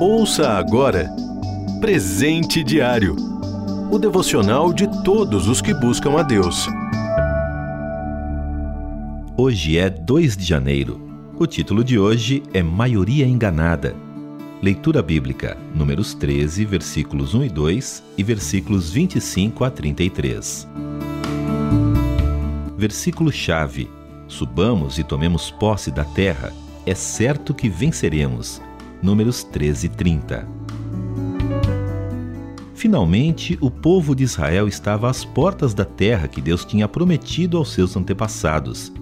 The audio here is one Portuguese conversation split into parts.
Ouça agora Presente Diário o devocional de todos os que buscam a Deus. Hoje é 2 de janeiro. O título de hoje é Maioria Enganada. Leitura bíblica, números 13, versículos 1 e 2 e versículos 25 a 33. Versículo-chave: Subamos e tomemos posse da terra, é certo que venceremos. Números 13 e 30. Finalmente, o povo de Israel estava às portas da terra que Deus tinha prometido aos seus antepassados.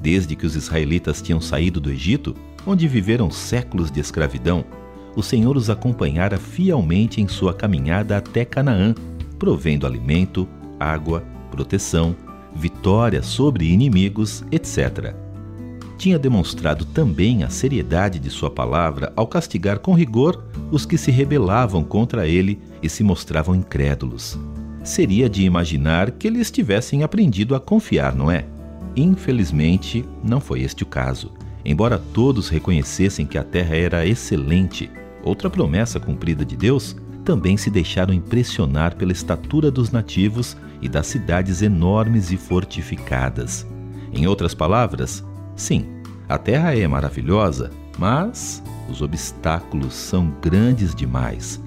Desde que os israelitas tinham saído do Egito, onde viveram séculos de escravidão, o Senhor os acompanhara fielmente em sua caminhada até Canaã, provendo alimento, água, proteção, vitória sobre inimigos, etc. Tinha demonstrado também a seriedade de sua palavra ao castigar com rigor os que se rebelavam contra ele e se mostravam incrédulos. Seria de imaginar que eles tivessem aprendido a confiar, não é? Infelizmente, não foi este o caso. Embora todos reconhecessem que a terra era excelente, outra promessa cumprida de Deus, também se deixaram impressionar pela estatura dos nativos e das cidades enormes e fortificadas. Em outras palavras, sim, a terra é maravilhosa, mas os obstáculos são grandes demais.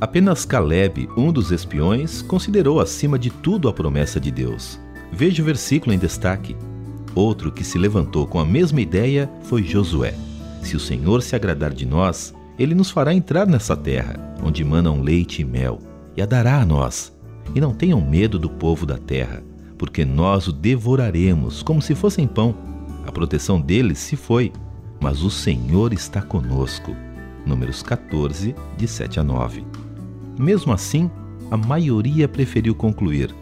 Apenas Caleb, um dos espiões, considerou acima de tudo a promessa de Deus. Veja o versículo em destaque. Outro que se levantou com a mesma ideia foi Josué. Se o Senhor se agradar de nós, ele nos fará entrar nessa terra, onde manam leite e mel, e a dará a nós. E não tenham medo do povo da terra, porque nós o devoraremos como se fossem pão. A proteção deles se foi, mas o Senhor está conosco. Números 14, de 7 a 9. Mesmo assim, a maioria preferiu concluir: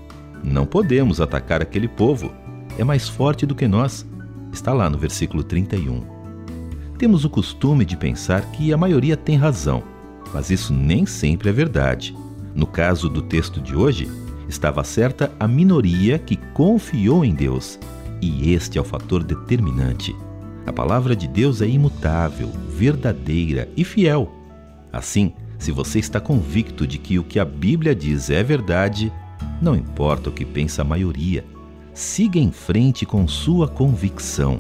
Não podemos atacar aquele povo, é mais forte do que nós. Está lá no versículo 31. Temos o costume de pensar que a maioria tem razão, mas isso nem sempre é verdade. No caso do texto de hoje, estava certa a minoria que confiou em Deus, e este é o fator determinante. A palavra de Deus é imutável, verdadeira e fiel. Assim, se você está convicto de que o que a Bíblia diz é verdade, não importa o que pensa a maioria, siga em frente com sua convicção.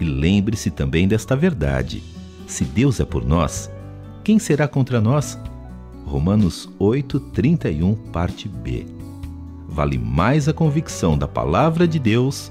E lembre-se também desta verdade: se Deus é por nós, quem será contra nós? Romanos 8:31, parte B. Vale mais a convicção da palavra de Deus